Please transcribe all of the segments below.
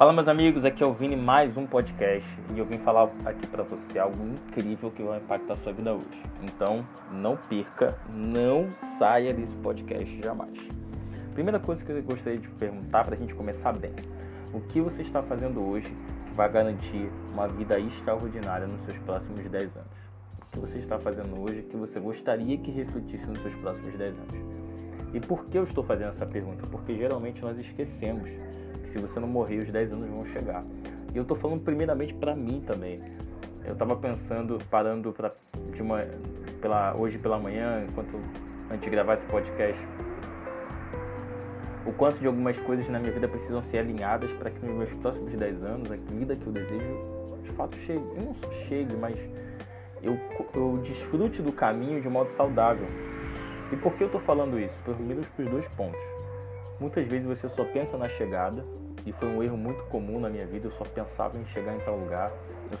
Fala meus amigos, aqui é o Vini, mais um podcast e eu vim falar aqui para você algo incrível que vai impactar a sua vida hoje. Então, não perca, não saia desse podcast jamais. Primeira coisa que eu gostaria de perguntar para a gente começar bem: o que você está fazendo hoje que vai garantir uma vida extraordinária nos seus próximos 10 anos? O que você está fazendo hoje que você gostaria que refletisse nos seus próximos 10 anos? E por que eu estou fazendo essa pergunta? Porque geralmente nós esquecemos que se você não morrer, os 10 anos vão chegar. E eu tô falando primeiramente para mim também. Eu tava pensando, parando pra, de uma, pela, hoje pela manhã, enquanto antes de gravar esse podcast, o quanto de algumas coisas na minha vida precisam ser alinhadas para que nos meus próximos 10 anos, a vida que eu desejo, de fato chegue. Eu não só chegue, mas eu, eu desfrute do caminho de modo saudável. E por que eu estou falando isso? Pelo menos para os dois pontos. Muitas vezes você só pensa na chegada, e foi um erro muito comum na minha vida, eu só pensava em chegar em tal lugar,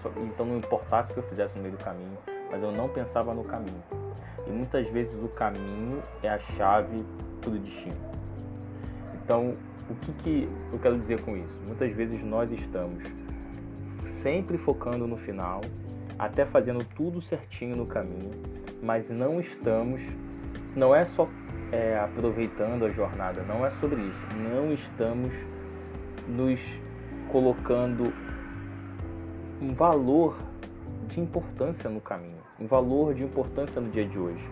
só, então não importasse o que eu fizesse no meio do caminho, mas eu não pensava no caminho. E muitas vezes o caminho é a chave para o destino. Então, o que, que eu quero dizer com isso? Muitas vezes nós estamos sempre focando no final, até fazendo tudo certinho no caminho, mas não estamos, não é só é, aproveitando a jornada, não é sobre isso. Não estamos nos colocando um valor de importância no caminho, um valor de importância no dia de hoje.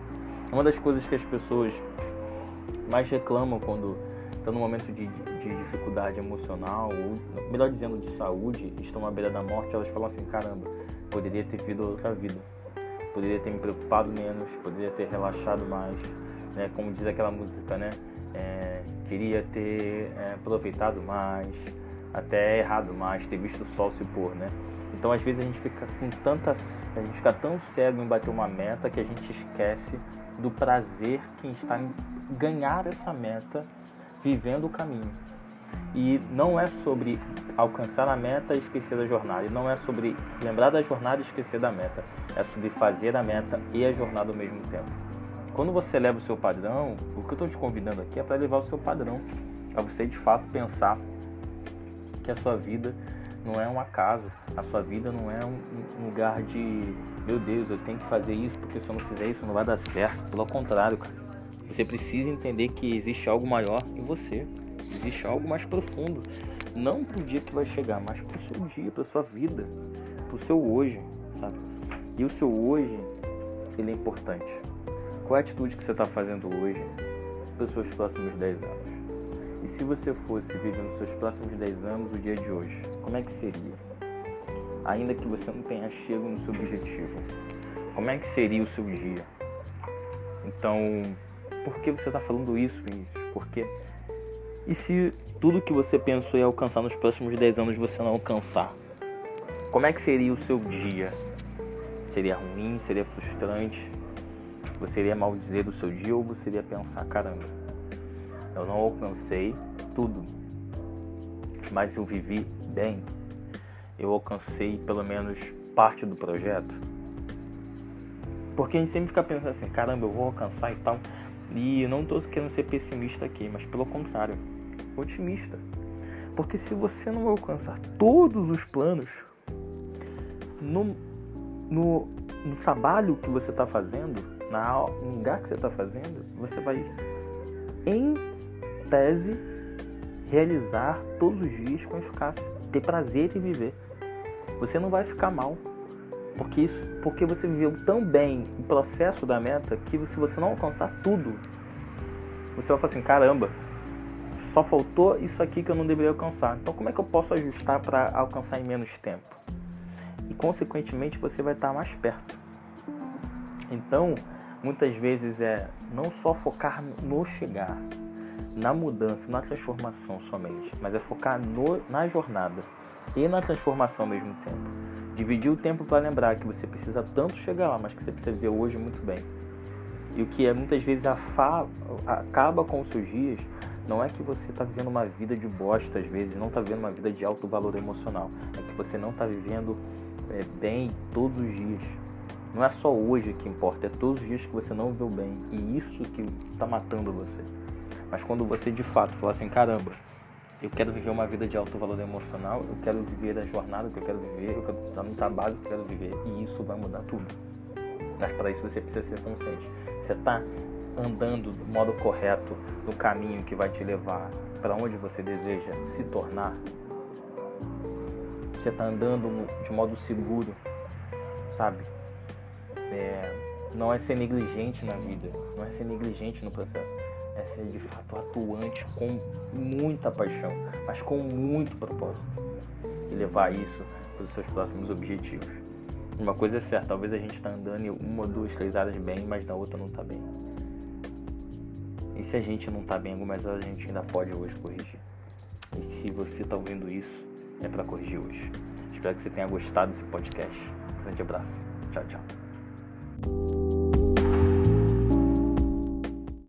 Uma das coisas que as pessoas mais reclamam quando estão num momento de, de, dificuldade emocional, ou melhor dizendo, de saúde, estão à beira da morte, elas falam assim: caramba, poderia ter vindo outra vida, poderia ter me preocupado menos, poderia ter relaxado mais né? Como diz aquela música, né? É, queria ter é, aproveitado mais, até errado mais, ter visto o sol se pôr, né? Então às vezes a gente fica com tantas, a gente fica tão cego em bater uma meta que a gente esquece do prazer que está em ganhar essa meta vivendo o caminho. E não é sobre alcançar a meta e esquecer da jornada. E não é sobre lembrar da jornada e esquecer da meta. É sobre fazer a meta e a jornada ao mesmo tempo. Quando você leva o seu padrão, o que eu estou te convidando aqui é para levar o seu padrão, para você de fato pensar que a sua vida não é um acaso, a sua vida não é um, lugar de meu Deus, eu tenho que fazer isso porque se eu não fizer isso não vai dar certo. Pelo contrário, cara, você precisa entender que existe algo maior em você, existe algo mais profundo, não para o dia que vai chegar, mas para o seu dia, para sua vida, para o seu hoje, sabe? E o seu hoje, ele é importante. Qual é a atitude que você está fazendo hoje para os seus próximos 10 anos? E se você fosse viver nos seus próximos 10 anos o dia de hoje, como é que seria? Ainda que você não tenha chego no seu objetivo, como é que seria o seu dia? Então, por que você está falando isso, Vinícius? Porque e se tudo que você pensou em alcançar nos próximos 10 anos você não alcançar? Como é que seria o seu dia? Seria ruim? Seria frustrante? Você iria maldizer o seu dia ou você iria pensar, caramba, eu não alcancei tudo, mas eu vivi bem. Eu alcancei pelo menos parte do projeto. Porque a gente sempre fica pensando assim, caramba, eu vou alcançar e tal. E não estou querendo ser pessimista aqui, mas pelo contrário, otimista. Porque se você não alcançar todos os planos no, no, no trabalho que você está fazendo, na, no lugar que você está fazendo, você vai, em tese, realizar todos os dias com eficácia, ter prazer em viver. Você não vai ficar mal, porque isso, porque você viveu tão bem o processo da meta que se você não alcançar tudo, você vai falar assim, caramba, só faltou isso aqui que eu não deveria alcançar. Então como é que eu posso ajustar para alcançar em menos tempo? E consequentemente você vai estar mais perto. Então, muitas vezes é não só focar no chegar, na mudança, na transformação somente, mas é focar no, na jornada e na transformação ao mesmo tempo. Dividir o tempo para lembrar que você precisa tanto chegar lá, mas que você precisa viver hoje muito bem. E o que é muitas vezes afa, acaba com os seus dias não é que você está vivendo uma vida de bosta às vezes, não está vivendo uma vida de alto valor emocional, é que você não está vivendo é, bem todos os dias. Não é só hoje que importa, é todos os dias que você não viveu bem. E isso que está matando você. Mas quando você de fato fala assim, caramba, eu quero viver uma vida de alto valor emocional, eu quero viver a jornada que eu quero viver, eu quero estar no trabalho que eu quero viver. E isso vai mudar tudo. Mas para isso você precisa ser consciente. Você está andando do modo correto, no caminho que vai te levar para onde você deseja se tornar? Você está andando de modo seguro, sabe? É, não é ser negligente na vida, não é ser negligente no processo, é ser de fato atuante com muita paixão, mas com muito propósito e levar isso para os seus próximos objetivos. Uma coisa é certa, talvez a gente está andando em uma, duas, três áreas bem, mas na outra não está bem. E se a gente não está bem em algumas áreas, a gente ainda pode hoje corrigir. E se você está ouvindo isso, é para corrigir hoje. Espero que você tenha gostado desse podcast. Grande abraço. Tchau, tchau.